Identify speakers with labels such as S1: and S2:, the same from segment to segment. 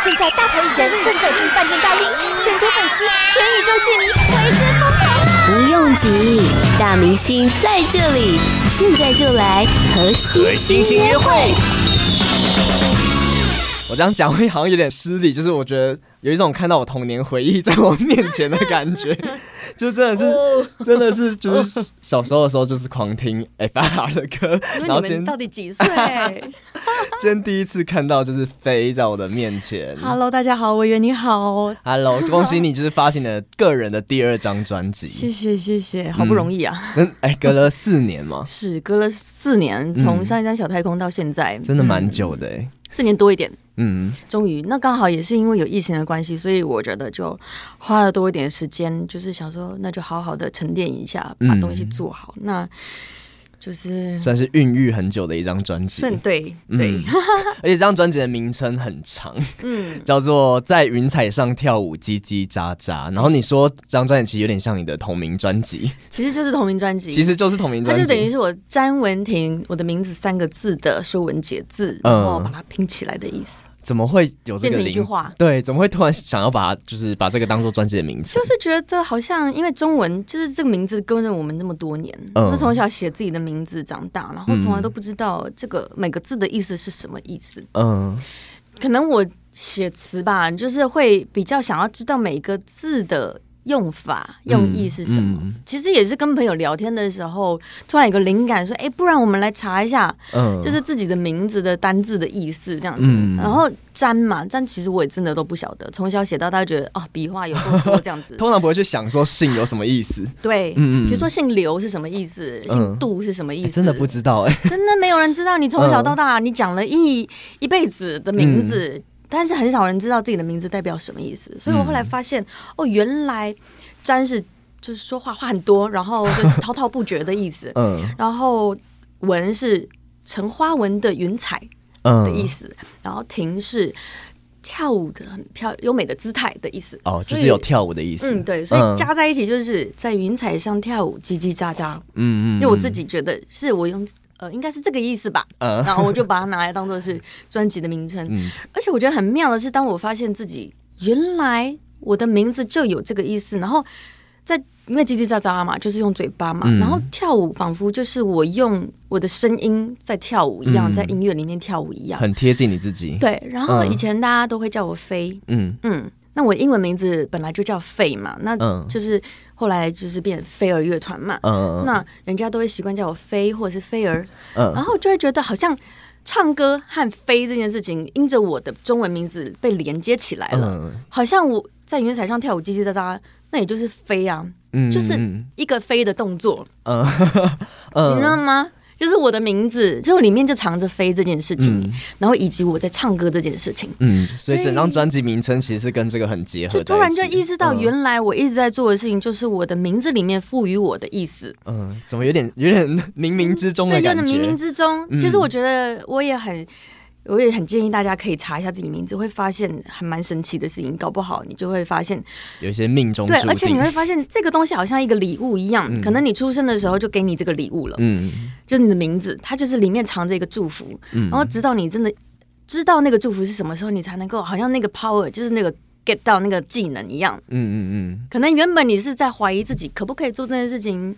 S1: 现在大牌艺人正走进饭店大厅，全球粉丝、全宇宙戏迷为之疯狂！
S2: 不用急，大明星在这里，现在就来和星星约会。
S3: 我这样讲会好像有点失礼，就是我觉得有一种看到我童年回忆在我面前的感觉。就真的是，哦、真的是，就是小时候的时候，就是狂听 FIR 的歌。
S4: 然后今天到底几岁？
S3: 今天第一次看到就是飞在我的面前。
S4: Hello，大家好，我以为你好。
S3: Hello，恭喜你，就是发行了个人的第二张专辑。
S4: 谢谢谢谢，好不容易啊！
S3: 嗯、真哎、欸，隔了四年吗？
S4: 是隔了四年，从上一张小太空到现在，
S3: 嗯、真的蛮久的哎、欸。
S4: 四年多一点，
S3: 嗯，
S4: 终于，那刚好也是因为有疫情的关系，所以我觉得就花了多一点时间，就是想说，那就好好的沉淀一下，把东西做好，嗯、那。就是
S3: 算是孕育很久的一张专辑，
S4: 对对，
S3: 嗯、而且这张专辑的名称很长，嗯，叫做在云彩上跳舞，叽叽喳喳。然后你说这张专辑其实有点像你的同名专辑，
S4: 其实就是同名专辑，
S3: 其实就是同名专辑，
S4: 它就等于是我詹文婷我的名字三个字的说文解字，然后把它拼起来的意思。
S3: 怎么会有这个
S4: 一句话？
S3: 对，怎么会突然想要把就是把这个当做专辑的名字？
S4: 就是觉得好像因为中文就是这个名字跟着我们那么多年，嗯，从小写自己的名字长大，然后从来都不知道这个每个字的意思是什么意思。嗯，可能我写词吧，就是会比较想要知道每个字的。用法用意是什么？嗯嗯、其实也是跟朋友聊天的时候，突然有个灵感，说：“哎、欸，不然我们来查一下，嗯，就是自己的名字的单字的意思这样子。嗯”然后“詹”嘛，“詹”其实我也真的都不晓得，从小写到大，觉得哦，笔画有多多这样子。
S3: 通常不会去想说姓有什么意思。
S4: 对，嗯，比如说姓刘是什么意思，嗯、姓杜是什么意思，
S3: 欸、真的不知道哎、欸，
S4: 真的没有人知道。你从小到大，你讲了一一辈子的名字。嗯但是很少人知道自己的名字代表什么意思，所以我后来发现，嗯、哦，原来“詹”是就是说话话很多，然后就是滔滔不绝的意思。嗯，然后“文”是成花纹的云彩的意思，嗯、然后“婷”是跳舞的很漂优美的姿态的意思。
S3: 哦，就是有跳舞的意思。
S4: 嗯，对，所以加在一起就是在云彩上跳舞，叽叽喳喳。嗯嗯，因为我自己觉得是我用。呃，应该是这个意思吧。嗯，然后我就把它拿来当做是专辑的名称。嗯，而且我觉得很妙的是，当我发现自己原来我的名字就有这个意思，然后在因为叽叽喳喳嘛，就是用嘴巴嘛，嗯、然后跳舞仿佛就是我用我的声音在跳舞一样，嗯、在音乐里面跳舞一样，
S3: 很贴近你自己。
S4: 对，然后以前大家都会叫我飞。嗯嗯。那我英文名字本来就叫费嘛，那就是后来就是变飞儿乐团嘛，嗯、那人家都会习惯叫我飞或者是飞儿，嗯、然后就会觉得好像唱歌和飞这件事情，因着我的中文名字被连接起来了，嗯、好像我在云彩上跳舞叽叽喳喳，那也就是飞啊，嗯、就是一个飞的动作，你知道吗？就是我的名字，就里面就藏着飞这件事情，嗯、然后以及我在唱歌这件事情。嗯，
S3: 所以整张专辑名称其实是跟这个很结合。就
S4: 突然就意识到，原来我一直在做的事情，就是我的名字里面赋予我的意思。
S3: 嗯，怎么有点有点冥冥之中的感觉？
S4: 对，有点冥冥之中。嗯、其实我觉得我也很。我也很建议大家可以查一下自己名字，会发现还蛮神奇的事情。搞不好你就会发现
S3: 有一些命中。
S4: 对，而且你会发现这个东西好像一个礼物一样，嗯、可能你出生的时候就给你这个礼物了。嗯，就是你的名字，它就是里面藏着一个祝福。嗯，然后直到你真的知道那个祝福是什么时候，你才能够好像那个 power，就是那个 get 到那个技能一样。嗯嗯嗯。可能原本你是在怀疑自己可不可以做这件事情，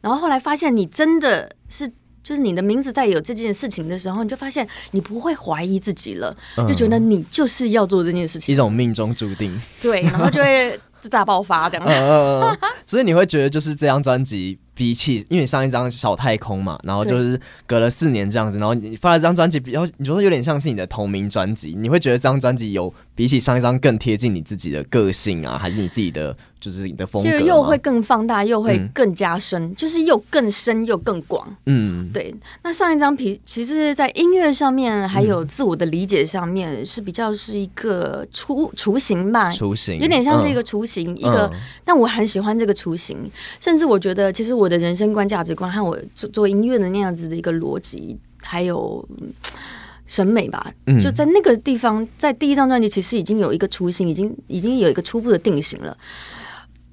S4: 然后后来发现你真的是。就是你的名字带有这件事情的时候，你就发现你不会怀疑自己了，嗯、就觉得你就是要做这件事情，
S3: 一种命中注定。
S4: 对，然后就会大爆发这样。
S3: 嗯、所以你会觉得，就是这张专辑比起，因为上一张小太空嘛，然后就是隔了四年这样子，然后你发了这张专辑，比较你说有点像是你的同名专辑，你会觉得这张专辑有比起上一张更贴近你自己的个性啊，还是你自己的？就是你的风格，就
S4: 又会更放大，又会更加深，嗯、就是又更深又更广。嗯，对。那上一张皮，其实，在音乐上面还有自我的理解上面，是比较是一个雏雏形吧，
S3: 雏形
S4: 有点像是一个雏形，嗯、一个。但我很喜欢这个雏形，甚至我觉得，其实我的人生观、价值观和我做做音乐的那样子的一个逻辑，还有审美吧，嗯、就在那个地方，在第一张专辑，其实已经有一个雏形，已经已经有一个初步的定型了。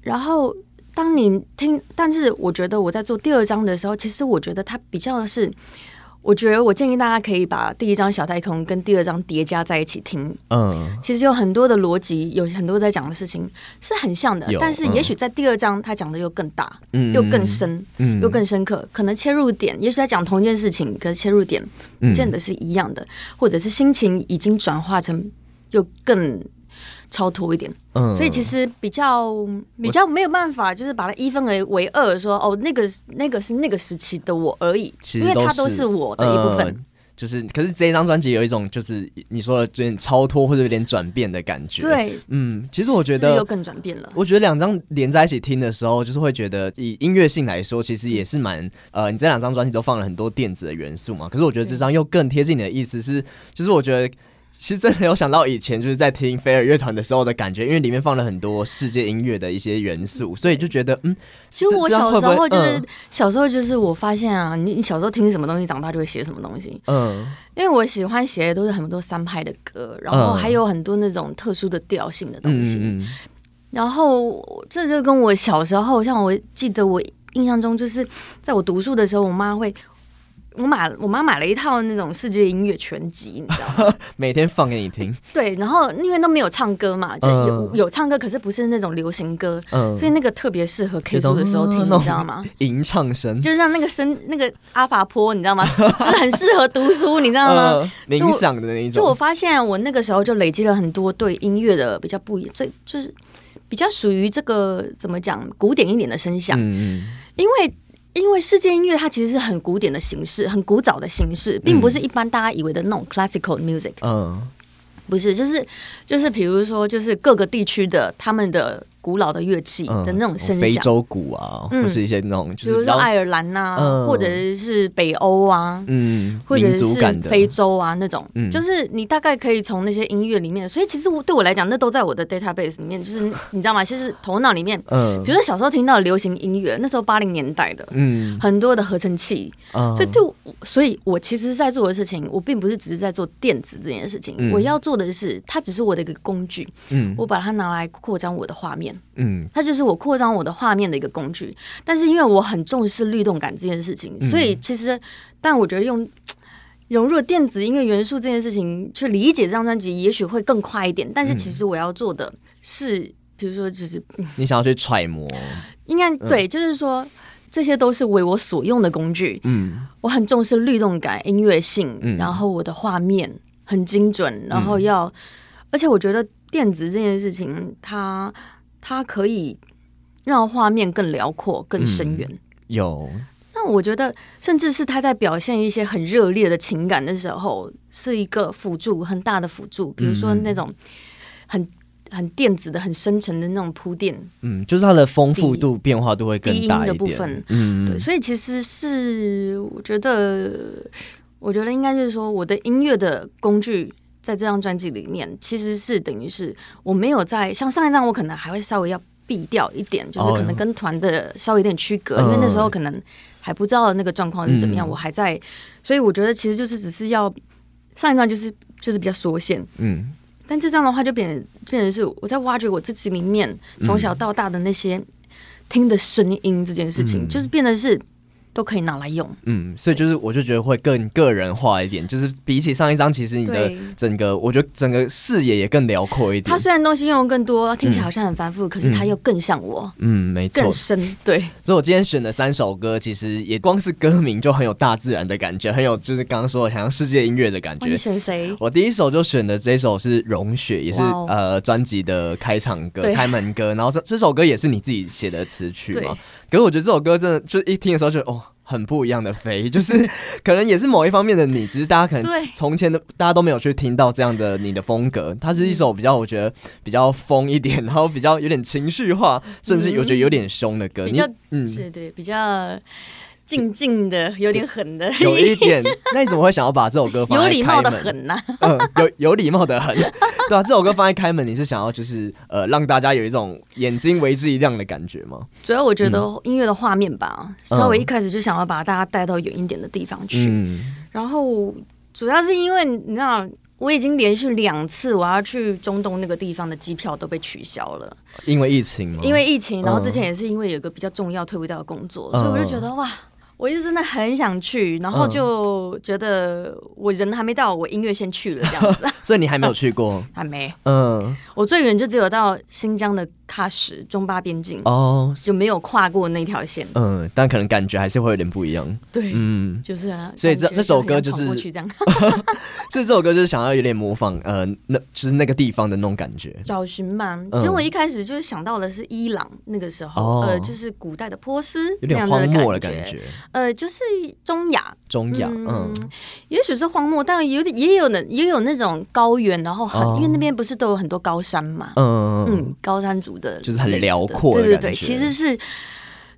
S4: 然后，当你听，但是我觉得我在做第二张的时候，其实我觉得它比较的是，我觉得我建议大家可以把第一张小太空跟第二张叠加在一起听。嗯，其实有很多的逻辑，有很多在讲的事情是很像的，但是也许在第二章他讲的又更大，嗯，又更深，嗯，又更深刻。可能切入点，也许在讲同一件事情，可是切入点不见得是一样的，或者是心情已经转化成又更。超脱一点，嗯，所以其实比较比较没有办法，就是把它一分为为二，说哦，那个那个是那个时期的我而已，其实因为它都是我的一部分。嗯、
S3: 就是，可是这一张专辑有一种就是你说的有点超脱或者有点转变的感觉。
S4: 对，
S3: 嗯，其实我觉得
S4: 又更转变了。
S3: 我觉得两张连在一起听的时候，就是会觉得以音乐性来说，其实也是蛮呃，你这两张专辑都放了很多电子的元素嘛。可是我觉得这张又更贴近你的意思是，就是我觉得。其实真的有想到以前就是在听飞儿乐团的时候的感觉，因为里面放了很多世界音乐的一些元素，所以就觉得嗯，
S4: 其实我小时候就是、嗯、小时候就是我发现啊，你你小时候听什么东西，长大就会写什么东西。嗯，因为我喜欢写的都是很多三拍的歌，然后还有很多那种特殊的调性的东西。嗯，然后这就跟我小时候，像我记得我印象中就是在我读书的时候，我妈会。我买，我妈买了一套那种世界音乐全集，你知道吗？
S3: 每天放给你听。
S4: 对，然后因为都没有唱歌嘛，就有、嗯、有唱歌，可是不是那种流行歌，嗯、所以那个特别适合 K 书的时候听，你知道吗？
S3: 吟唱声，
S4: 就像那个声，那个阿法波，你知道吗？就是很适合读书，你知道吗？
S3: 冥、嗯、想的那一种。
S4: 就我发现，我那个时候就累积了很多对音乐的比较不一，最就是比较属于这个怎么讲古典一点的声响，嗯、因为。因为世界音乐它其实是很古典的形式，很古早的形式，并不是一般大家以为的那种 classical music。嗯，不是，就是就是，比如说，就是各个地区的他们的。古老的乐器的那种声响，
S3: 非洲鼓啊，或是一些那种，就是比
S4: 如说爱尔兰呐，或者是北欧啊，嗯，或者是非洲啊那种，就是你大概可以从那些音乐里面，所以其实我对我来讲，那都在我的 database 里面，就是 你知道吗？其实头脑里面，嗯，比如说小时候听到流行音乐，那时候八零年代的，嗯，很多的合成器，所以就，所以我其实在做的事情，我并不是只是在做电子这件事情，我要做的是，它只是我的一个工具，嗯，我把它拿来扩张我的画面。嗯，它就是我扩张我的画面的一个工具，但是因为我很重视律动感这件事情，所以其实，但我觉得用 融入电子音乐元素这件事情去理解这张专辑，也许会更快一点。但是其实我要做的是，比如说，就是
S3: 你想要去揣摩，
S4: 应该对，就是说这些都是为我所用的工具。嗯，我很重视律动感、音乐性，然后我的画面很精准，然后要，而且我觉得电子这件事情，它。它可以让画面更辽阔、更深远。
S3: 有，
S4: 那我觉得，甚至是他在表现一些很热烈的情感的时候，是一个辅助，很大的辅助。比如说那种很很电子的、很深沉的那种铺垫。
S3: 嗯，就是它的丰富度、变化度会更大一点。低的部分，
S4: 嗯，对。所以其实是我觉得，我觉得应该就是说，我的音乐的工具。在这张专辑里面，其实是等于是我没有在像上一张，我可能还会稍微要避掉一点，就是可能跟团的稍微有点区隔，因为那时候可能还不知道那个状况是怎么样，我还在，所以我觉得其实就是只是要上一张就是就是比较缩线，嗯，但这张的话就变变成是我在挖掘我自己里面从小到大的那些听的声音这件事情，就是变得是。都可以拿来用，
S3: 嗯，所以就是我就觉得会更个人化一点，就是比起上一张，其实你的整个，我觉得整个视野也更辽阔一点。
S4: 它虽然东西用的更多，听起来好像很繁复，可是它又更像我，
S3: 嗯，没错，
S4: 更深。对，
S3: 所以我今天选的三首歌，其实也光是歌名就很有大自然的感觉，很有就是刚刚说的好像世界音乐的感觉。
S4: 你选谁？
S3: 我第一首就选的这首是《融雪》，也是呃专辑的开场歌、开门歌，然后这这首歌也是你自己写的词曲嘛？可是我觉得这首歌真的，就一听的时候就哦。很不一样的飞，就是可能也是某一方面的你，只是大家可能 从前的大家都没有去听到这样的你的风格。它是一首比较我觉得比较疯一点，然后比较有点情绪化，甚至我觉得有点凶的歌。
S4: 比较嗯，是对比较。静静的，有点狠的，
S3: 有一点。那你怎么会想要把这首歌放在开门？
S4: 有礼貌的狠呐、啊，
S3: 嗯，有有礼貌的狠，对啊，这首歌放在开门，你是想要就是呃，让大家有一种眼睛为之一亮的感觉吗？
S4: 主要我觉得音乐的画面吧，嗯、稍微一开始就想要把大家带到远一点的地方去。嗯、然后主要是因为你知道，我已经连续两次我要去中东那个地方的机票都被取消了，因
S3: 为疫情吗？
S4: 因为疫情，然后之前也是因为有一个比较重要退不掉的工作，嗯、所以我就觉得哇。我一直真的很想去，然后就觉得我人还没到，我音乐先去了这样子。
S3: 所以你还没有去过？
S4: 还没。嗯，我最远就只有到新疆的喀什中巴边境。哦，就没有跨过那条线。
S3: 嗯，但可能感觉还是会有点不一样。
S4: 对，嗯，就是啊。
S3: 所以这这首歌就是，所以这首歌就是想要有点模仿，呃，那就是那个地方的那种感觉。
S4: 找寻嘛，其实我一开始就是想到的是伊朗那个时候，呃，就是古代的波斯，
S3: 有点荒漠的感觉。
S4: 呃，就是中亚，
S3: 中亚，嗯，
S4: 也许是荒漠，但有点也有那也有那种高原，然后很，因为那边不是都有很多高山嘛，嗯嗯，高山族的，
S3: 就是很辽阔，
S4: 对对对，其实是，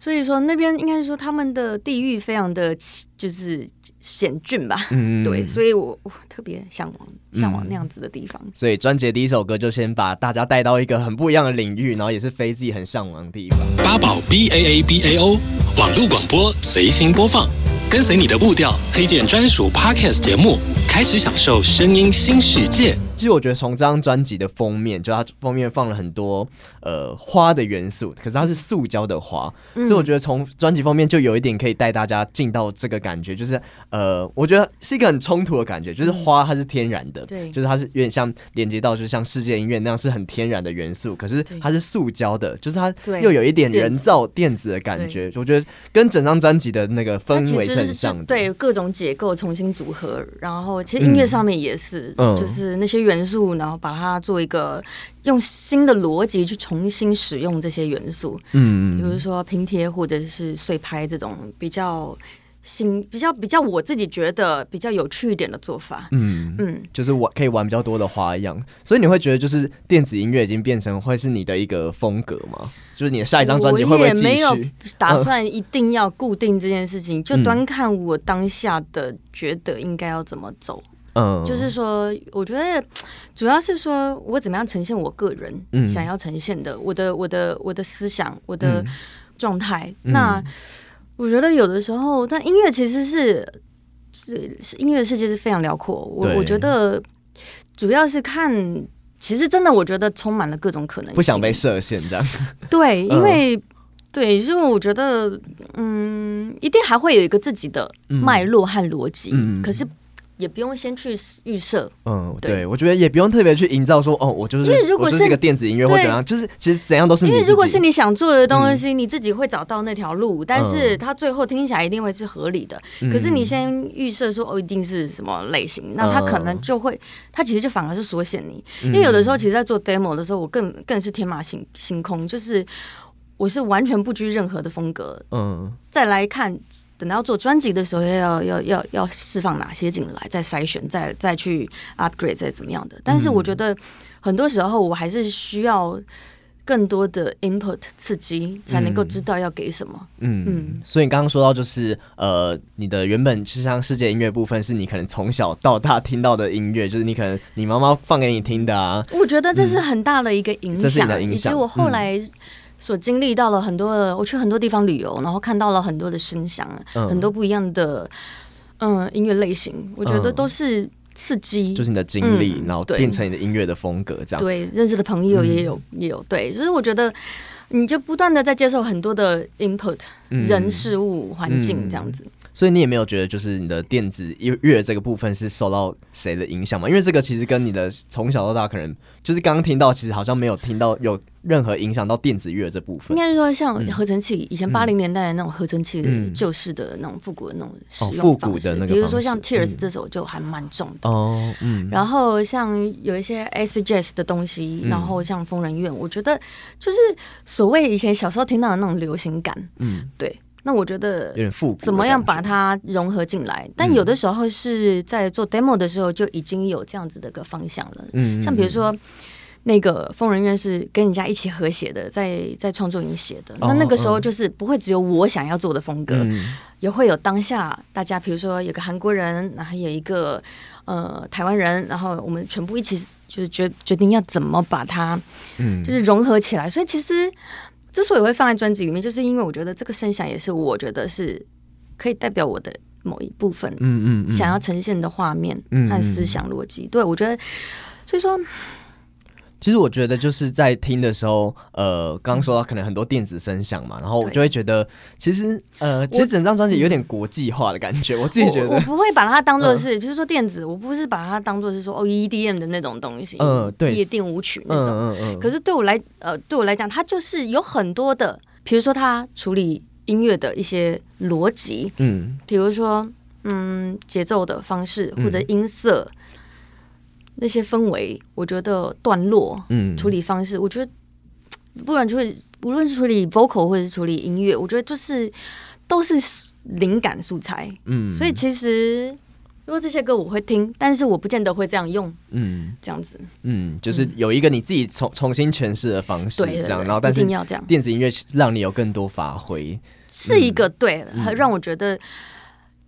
S4: 所以说那边应该是说他们的地域非常的就是险峻吧，嗯，对，所以我我特别向往向往那样子的地方，
S3: 所以专辑第一首歌就先把大家带到一个很不一样的领域，然后也是非自己很向往的地方，八宝 B A A B A O。网络广播随心播放，跟随你的步调，推荐专属 Podcast 节目，开始享受声音新世界。其实我觉得从这张专辑的封面，就它封面放了很多呃花的元素，可是它是塑胶的花，嗯、所以我觉得从专辑封面就有一点可以带大家进到这个感觉，就是呃，我觉得是一个很冲突的感觉，就是花它是天然的，对、嗯，就是它是有点像连接到，就像世界音乐那样是很天然的元素，可是它是塑胶的，就是它又有一点人造电子的感觉，我觉得跟整张专辑的那个氛围是很像的，
S4: 对，各种结构重新组合，然后其实音乐上面也是，嗯、就是那些。元素，然后把它做一个用新的逻辑去重新使用这些元素，嗯，比如说拼贴或者是碎拍这种比较新、比较比较我自己觉得比较有趣一点的做法，嗯
S3: 嗯，就是玩可以玩比较多的花样，所以你会觉得就是电子音乐已经变成会是你的一个风格吗？就是你的下一张专辑会不会继续？
S4: 没有打算一定要固定这件事情，嗯、就端看我当下的觉得应该要怎么走。嗯，就是说，我觉得主要是说我怎么样呈现我个人想要呈现的，嗯、我的我的我的思想，我的状态。嗯、那我觉得有的时候，但音乐其实是是是音乐世界是非常辽阔。我我觉得主要是看，其实真的我觉得充满了各种可能性，
S3: 不想被设限这样。
S4: 对，因为、嗯、对，因为我觉得，嗯，一定还会有一个自己的脉络和逻辑，嗯、可是。也不用先去预设，嗯，
S3: 对，对我觉得也不用特别去营造说，哦，我就是，因为如果是一个电子音乐或怎样，就是其实怎样都是你。
S4: 因为如果是你想做的东西，嗯、你自己会找到那条路，但是它最后听起来一定会是合理的。嗯、可是你先预设说，哦，一定是什么类型，那它可能就会，它其实就反而是缩限你。因为有的时候，其实，在做 demo 的时候，我更更是天马行星空，就是。我是完全不拘任何的风格，嗯，再来看，等到要做专辑的时候，要要要要释放哪些进来，再筛选，再再去 upgrade，再怎么样的。但是我觉得很多时候我还是需要更多的 input 刺激，才能够知道要给什么。嗯嗯。嗯，
S3: 所以你刚刚说到，就是呃，你的原本就像世界音乐部分，是你可能从小到大听到的音乐，就是你可能你妈妈放给你听的啊。
S4: 我觉得这是很大的一个影响，嗯、这是你的影响，以及我后来。嗯所经历到了很多的，我去很多地方旅游，然后看到了很多的声响，嗯、很多不一样的嗯音乐类型，我觉得都是刺激，
S3: 就是你的经历，嗯、然后变成你的音乐的风格这样。
S4: 对，认识的朋友也有、嗯、也有，对，就是我觉得你就不断的在接受很多的 input，、嗯、人事物环境这样子。
S3: 所以你也没有觉得，就是你的电子乐这个部分是受到谁的影响吗？因为这个其实跟你的从小到大，可能就是刚刚听到，其实好像没有听到有任何影响到电子乐这部分。
S4: 应该是说，像合成器，嗯、以前八零年代的那种合成器的旧式的那种复古的那种使用方式，比如说像 Tears 这首就还蛮重的哦。嗯，然后像有一些 Jazz 的东西，然后像疯人院，我觉得就是所谓以前小时候听到的那种流行感。嗯，对。那我觉得有点复古，怎么样把它融合进来？但有的时候是在做 demo 的时候就已经有这样子的一个方向了。嗯，像比如说那个疯人院是跟人家一起合写的，在在创作营写的。那那个时候就是不会只有我想要做的风格，也会有当下大家，比如说有个韩国人，然后有一个呃台湾人，然后我们全部一起就是决决定要怎么把它，嗯，就是融合起来。所以其实。之所以会放在专辑里面，就是因为我觉得这个声响也是我觉得是可以代表我的某一部分，嗯嗯，想要呈现的画面和思想逻辑。对，我觉得，所以说，
S3: 其实我觉得就是在听的时候，呃，刚刚说到可能很多电子声响嘛，然后我就会觉得，其实呃，其实整张专辑有点国际化的感觉。我，我自己觉得，
S4: 我，我不会把它当做是，比如、嗯、说电子，我不是把它当做是说哦 EDM 的那种东西，嗯，对，夜店舞曲那种。嗯嗯嗯。可是对我来，呃，对我来讲，它就是有很多的，比如说它处理音乐的一些逻辑，嗯，比如说嗯节奏的方式或者音色。嗯那些氛围，我觉得段落，嗯，处理方式，我觉得不然就会，无论是处理 vocal 或者是处理音乐，我觉得就是都是灵感素材，嗯，所以其实如果这些歌我会听，但是我不见得会这样用，嗯，这样子，
S3: 嗯，就是有一个你自己重重新诠释的方式，这样，对对对，然后但是
S4: 要这样，
S3: 电子音乐让你有更多发挥，
S4: 是一个对，嗯、让我觉得。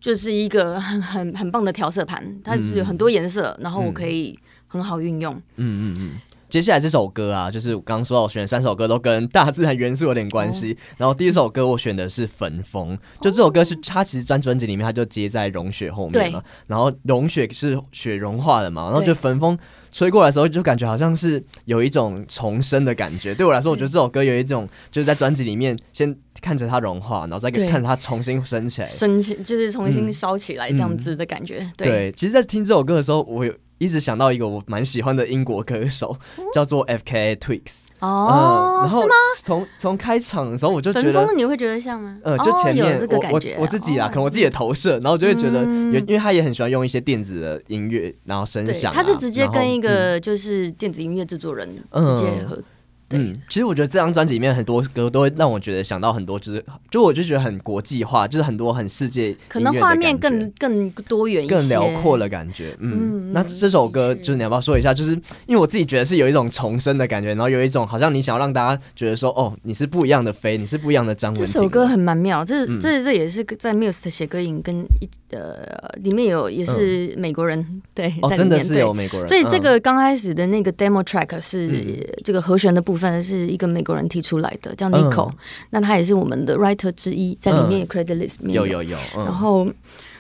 S4: 就是一个很很很棒的调色盘，它是有很多颜色，嗯、然后我可以很好运用。嗯
S3: 嗯嗯。接下来这首歌啊，就是我刚刚说到我选的三首歌都跟大自然元素有点关系。哦、然后第一首歌我选的是《焚风》，就这首歌是它其实专专辑里面它就接在融雪后面嘛。对然后融雪是雪融化了嘛，然后就焚风吹过来的时候，就感觉好像是有一种重生的感觉。对我来说，我觉得这首歌有一种就是在专辑里面先。看着它融化，然后再看着它重新升起来，
S4: 升起就是重新烧起来这样子的感觉。嗯嗯、对，
S3: 对，其实，在听这首歌的时候，我有一直想到一个我蛮喜欢的英国歌手，嗯、叫做 F.K.A. Twigs。
S4: 哦、嗯，然后是吗？
S3: 从从开场的时候我就觉得，
S4: 你会觉得像吗？
S3: 呃，就前面、哦、我我我自己啊，
S4: 哦、
S3: 可能我自己的投射，然后就会觉得，嗯、因为他也很喜欢用一些电子的音乐，然后声响、啊。
S4: 他是直接跟一个就是电子音乐制作人直接合。嗯对
S3: 嗯，其实我觉得这张专辑里面很多歌都会让我觉得想到很多，就是就我就觉得很国际化，就是很多很世界，
S4: 可能画面更更多元一些，
S3: 更辽阔的感觉。嗯，嗯那这首歌就是你要不要说一下？就是因为我自己觉得是有一种重生的感觉，然后有一种好像你想要让大家觉得说，哦，你是不一样的飞，你是不一样的张文。
S4: 这首歌很蛮妙，这这这也是在 Muse 的写歌营跟一呃里面有也是美国人、嗯、对，
S3: 哦，真的是有美国人，
S4: 所以这个刚开始的那个 demo track 是这个和弦的部分。部分是一个美国人提出来的，叫 Nico，、嗯、那他也是我们的 writer 之一，在里面有 credit list 里面有，有有然后，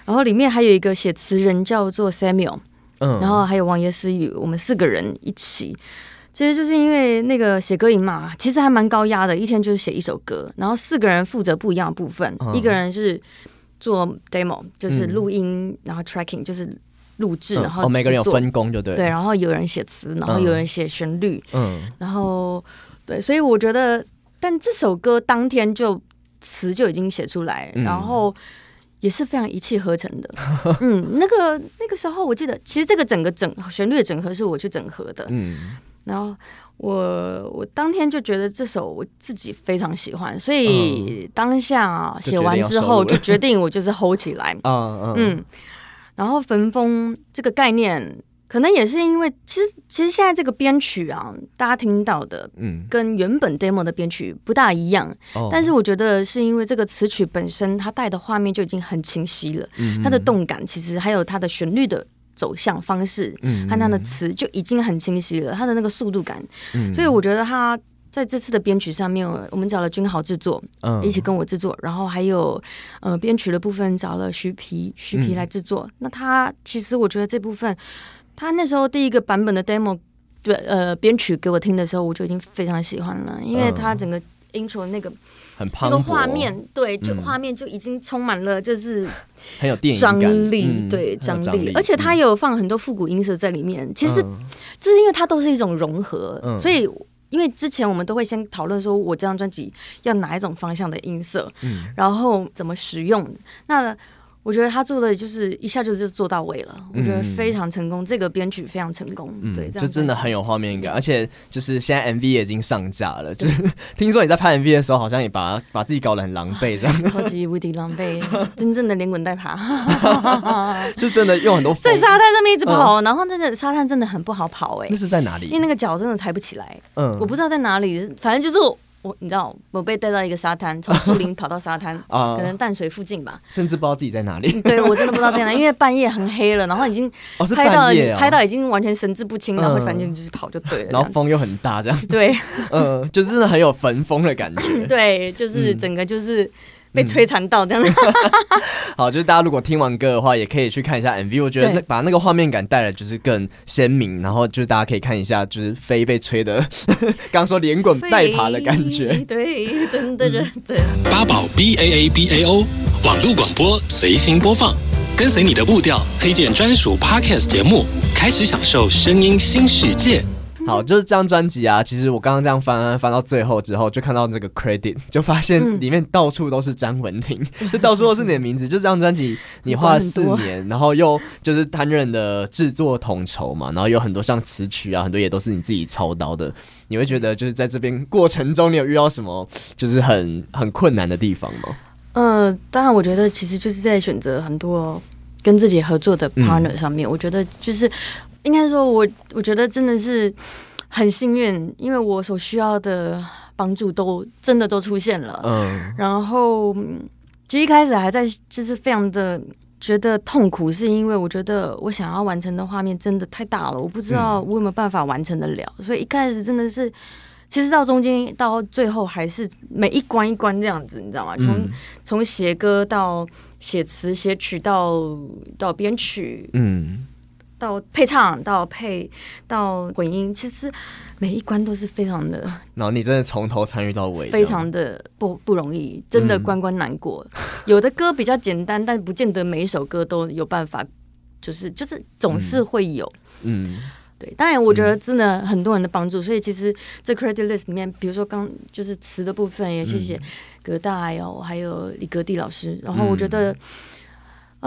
S4: 然后里面还有一个写词人叫做 Samuel，嗯，然后还有王爷思雨，我们四个人一起，其实就是因为那个写歌营嘛，其实还蛮高压的，一天就是写一首歌，然后四个人负责不一样的部分，嗯、一个人是做 demo，就是录音，嗯、然后 tracking 就是录制，然后、
S3: 嗯哦、每个人有分工就对，
S4: 对，然后有人写词，然后有人写旋律，嗯，然后。对，所以我觉得，但这首歌当天就词就已经写出来，嗯、然后也是非常一气呵成的。嗯，那个那个时候我记得，其实这个整个整旋律的整合是我去整合的。嗯，然后我我当天就觉得这首我自己非常喜欢，所以当下啊写完之后就决定我就是 hold 起来。嗯嗯，然后焚风这个概念。可能也是因为，其实其实现在这个编曲啊，大家听到的，嗯，跟原本 demo 的编曲不大一样。嗯、但是我觉得是因为这个词曲本身，它带的画面就已经很清晰了。嗯，它的动感其实还有它的旋律的走向方式，嗯，和它的词就已经很清晰了。它的那个速度感，嗯，所以我觉得它在这次的编曲上面，我们找了君豪制作，嗯，一起跟我制作，然后还有呃编曲的部分找了徐皮，徐皮来制作。嗯、那他其实我觉得这部分。他那时候第一个版本的 demo，对，呃，编曲给我听的时候，我就已经非常喜欢了，因为他整个 intro 那个
S3: 很
S4: 那个画面，对，就画面就已经充满了就是
S3: 很有电影
S4: 张力，对，张力，而且他有放很多复古音色在里面。其实就是因为它都是一种融合，所以因为之前我们都会先讨论说，我这张专辑要哪一种方向的音色，然后怎么使用，那。我觉得他做的就是一下就就做到位了，嗯、我觉得非常成功，这个编曲非常成功，嗯、对，这样就
S3: 真的很有画面感，而且就是现在 MV 也已经上架了，对就是 听说你在拍 MV 的时候，好像也把把自己搞得很狼狈，这样，
S4: 超级无敌狼狈，真正的连滚带爬
S3: 就真的用很多
S4: 在沙滩上面一直跑，嗯、然后那个沙滩真的很不好跑哎、欸，
S3: 那是在哪里？
S4: 因为那个脚真的抬不起来，嗯，我不知道在哪里，反正就是我。你知道，我被带到一个沙滩，从树林跑到沙滩，可能淡水附近吧，
S3: 甚至不知道自己在哪里。
S4: 对，我真的不知道在哪，因为半夜很黑了，然后已经 拍到拍到已经完全神志不清，然后反正就是跑就对了。
S3: 然后风又很大，这样。
S4: 对，
S3: 嗯，就真的很有焚风的感觉。
S4: 对，就是整个就是被摧残到这样子。
S3: 嗯、好，就是大家如果听完歌的话，也可以去看一下 MV。我觉得那把那个画面感带来就是更鲜明，然后就是大家可以看一下，就是飞被吹的，刚说连滚带爬的感觉。
S4: 对，真的真的。
S5: 八宝 B A A B A O 网络广播随心播放，跟随你的步调，推荐专属 Podcast 节目，开始享受声音新世界。
S3: 好，就是这张专辑啊。其实我刚刚这样翻翻到最后之后，就看到这个 credit，就发现里面到处都是张文婷，嗯、就到处都是你的名字。就这张专辑，你花了四年，然后又就是担任的制作统筹嘛，然后有很多像词曲啊，很多也都是你自己操刀的。你会觉得就是在这边过程中，你有遇到什么就是很很困难的地方吗？
S4: 呃，当然，我觉得其实就是在选择很多跟自己合作的 partner 上面，嗯、我觉得就是。应该说我，我我觉得真的是很幸运，因为我所需要的帮助都真的都出现了。嗯，然后其实一开始还在就是非常的觉得痛苦，是因为我觉得我想要完成的画面真的太大了，我不知道我有没有办法完成得了。嗯、所以一开始真的是，其实到中间到最后还是每一关一关这样子，你知道吗？从从写歌到写词写曲到到编曲，嗯。到配唱，到配，到混音，其实每一关都是非常的。
S3: 然后你真的从头参与到尾，
S4: 非常的不不容易，真的关关难过。嗯、有的歌比较简单，但不见得每一首歌都有办法，就是就是总是会有。嗯，对。当然，我觉得真的很多人的帮助，嗯、所以其实这 credit list 里面，比如说刚就是词的部分，也谢谢葛大还有，还有李格弟老师。然后我觉得。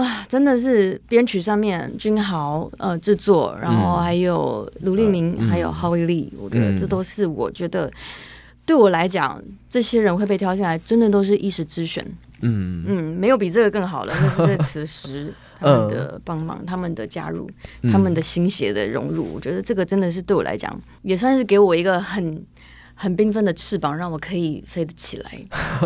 S4: 啊，真的是编曲上面君豪呃制作，然后还有卢立明，嗯、还有郝伟丽，我觉得这都是我觉得对我来讲，这些人会被挑下来，真的都是一时之选。嗯嗯，没有比这个更好了。那是在此时他们的帮忙，他们的加入，他们的心血的融入，我觉得这个真的是对我来讲，也算是给我一个很。很缤纷的翅膀，让我可以飞得起来。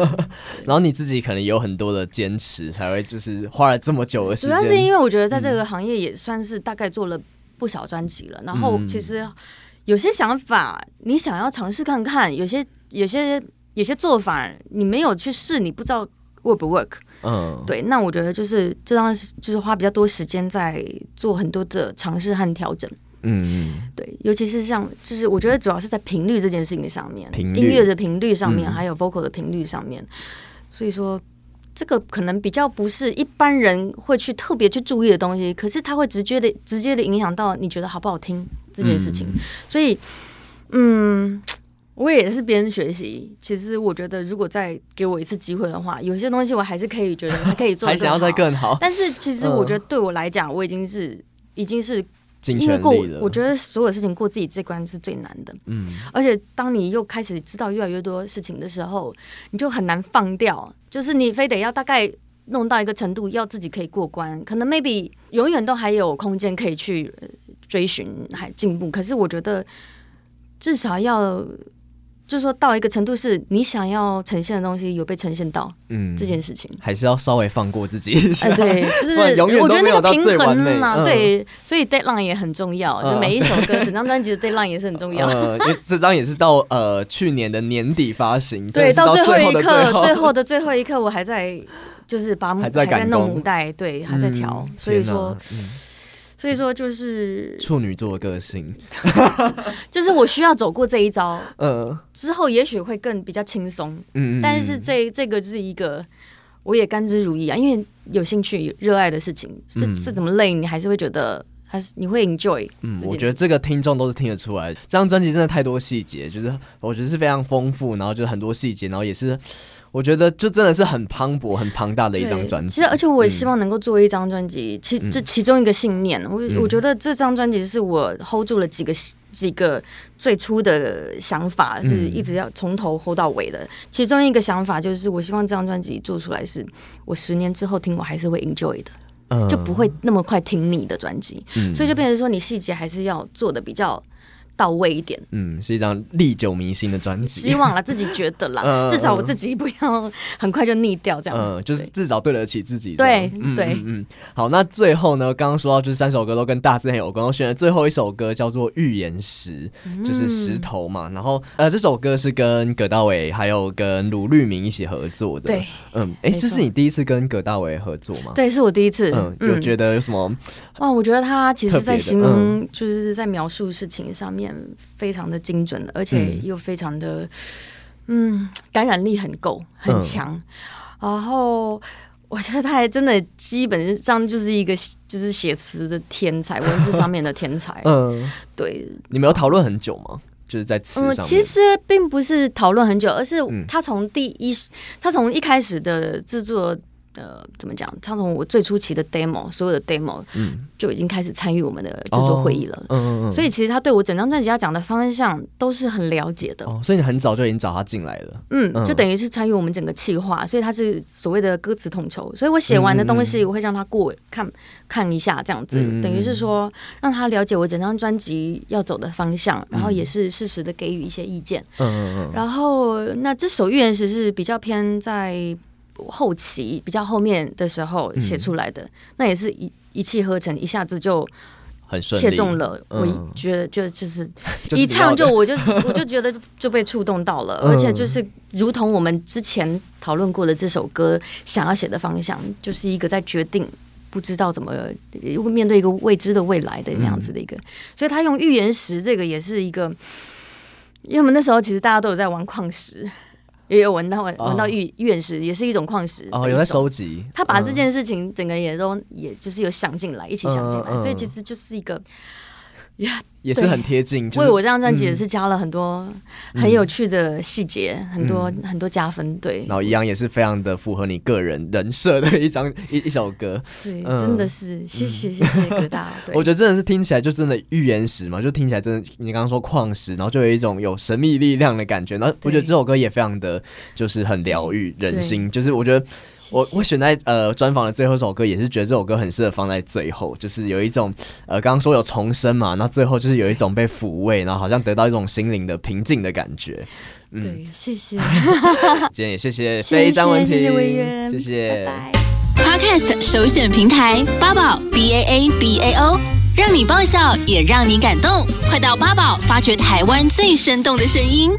S3: 然后你自己可能有很多的坚持，才会就是花了这么久的时间。
S4: 主要是因为我觉得在这个行业也算是大概做了不少专辑了。嗯、然后其实有些想法你想要尝试看看，有些有些有些做法你没有去试，你不知道 work 不 work。嗯，对。那我觉得就是这张就是花比较多时间在做很多的尝试和调整。嗯嗯，对，尤其是像，就是我觉得主要是在频率这件事情上面，音乐的频率上面，嗯、还有 vocal 的频率上面，所以说这个可能比较不是一般人会去特别去注意的东西，可是它会直接的、直接的影响到你觉得好不好听这件事情。嗯、所以，嗯，我也是边学习。其实我觉得，如果再给我一次机会的话，有些东西我还是可以觉得还可以做，
S3: 还想要再更好。
S4: 但是其实我觉得对我来讲，我已经是已经是。因为过，我觉得所有事情过自己这关是最难的。嗯，而且当你又开始知道越来越多事情的时候，你就很难放掉。就是你非得要大概弄到一个程度，要自己可以过关，可能 maybe 永远都还有空间可以去追寻还进步。可是我觉得至少要。就是说到一个程度，是你想要呈现的东西有被呈现到，嗯，这件事情还
S3: 是要稍微放过自己一下。
S4: 对，就是 我觉得那个平衡嘛，对，所以 deadline 也很重要。就每一首歌，整张专辑的 deadline 也是很重要。
S3: 因为这张也是到呃去年的年底发行，
S4: 对，到最后一刻，最后的最后一刻，我还在就是把还在弄母带，对，还在调，所以说。所以说就是
S3: 处女座的个性，
S4: 就是我需要走过这一招，呃，之后也许会更比较轻松，嗯，但是这这个就是一个我也甘之如饴啊，因为有兴趣、热爱的事情，是是怎么累，你还是会觉得还是你会 enjoy。
S3: 嗯，我觉得这个听众都是听得出来，这张专辑真的太多细节，就是我觉得是非常丰富，然后就是很多细节，然后也是。我觉得就真的是很磅礴、很庞大的一张专辑。
S4: 其实，而且我也希望能够做一张专辑。嗯、其这其中一个信念，我、嗯、我觉得这张专辑是我 hold 住了几个几个最初的想法，是一直要从头 hold 到尾的。嗯、其中一个想法就是，我希望这张专辑做出来是我十年之后听，我还是会 enjoy 的，嗯、就不会那么快听腻的专辑。嗯、所以就变成说，你细节还是要做的比较到位一点。
S3: 嗯，是一张历久弥新的专辑。
S4: 希望啦，自己觉得啦，嗯、至少我自己不要很快就腻掉这样。
S3: 嗯，就是至少对得起自己。
S4: 对对，
S3: 嗯。好，那最后呢，刚刚说到就是三首歌都跟大自然有关，我选的最后一首歌叫做《预言石》，就是石头嘛。然后呃，这首歌是跟葛大伟还有跟卢律明一起合作的。
S4: 对，
S3: 嗯，哎、欸，这是你第一次跟葛大伟合作吗？
S4: 对，是我第一次。
S3: 嗯，有觉得有什么？
S4: 哇，我觉得他其实在形容，就是在描述事情上面非常的精准，而且又非常的，嗯，感染力很够，很强。然后我觉得他还真的基本上就是一个就是写词的天才，文字上面的天才。嗯，对。你们有讨论很久吗？就是在词上。嗯，其实并不是讨论很久，而是他从第一，他从一开始的制作。呃，怎么讲？他从我最初期的 demo，所有的 demo，嗯，就已经开始参与我们的制作会议了。哦、嗯，嗯，嗯，所以其实他对我整张专辑要讲的方向都是很了解的。哦，所以你很早就已经找他进来了。嗯，嗯，就等于是参与我们整个企划，所以他是所谓的歌词统筹。所以我写完的东西，我会让他过看看一下，这样子，等于是说让他了解我整张专辑要走的方向，然后也是适时的给予一些意见。嗯嗯嗯。然后，那这首预言石是比较偏在。后期比较后面的时候写出来的，嗯、那也是一一气呵成，一下子就很切中了。我觉得就 就是一唱就我就我就觉得就被触动到了，而且就是如同我们之前讨论过的这首歌想要写的方向，就是一个在决定不知道怎么面对一个未知的未来的那样子的一个，所以他用预言石这个也是一个，因为我们那时候其实大家都有在玩矿石。也有闻到闻到预预言石，也是一种矿石哦，有在收集。他把这件事情整个也都，也就是有想进来，一起想进来，所以其实就是一个。呀，也是很贴近，为我这张专辑也是加了很多很有趣的细节，很多很多加分。对，然后一样也是非常的符合你个人人设的一张一一首歌。对，真的是谢谢谢谢葛大。我觉得真的是听起来就真的预言石嘛，就听起来真的，你刚刚说矿石，然后就有一种有神秘力量的感觉。然后我觉得这首歌也非常的就是很疗愈人心，就是我觉得。我我选在呃专访的最后一首歌，也是觉得这首歌很适合放在最后，就是有一种呃刚刚说有重生嘛，那最后就是有一种被抚慰，然后好像得到一种心灵的平静的感觉。嗯，对，谢谢。今天也谢谢 Faye 张文婷，谢谢委员，谢谢。拜拜。Podcast 首选平台八宝 B A A B A O，让你爆笑也让你感动，快到八宝发掘台湾最生动的声音。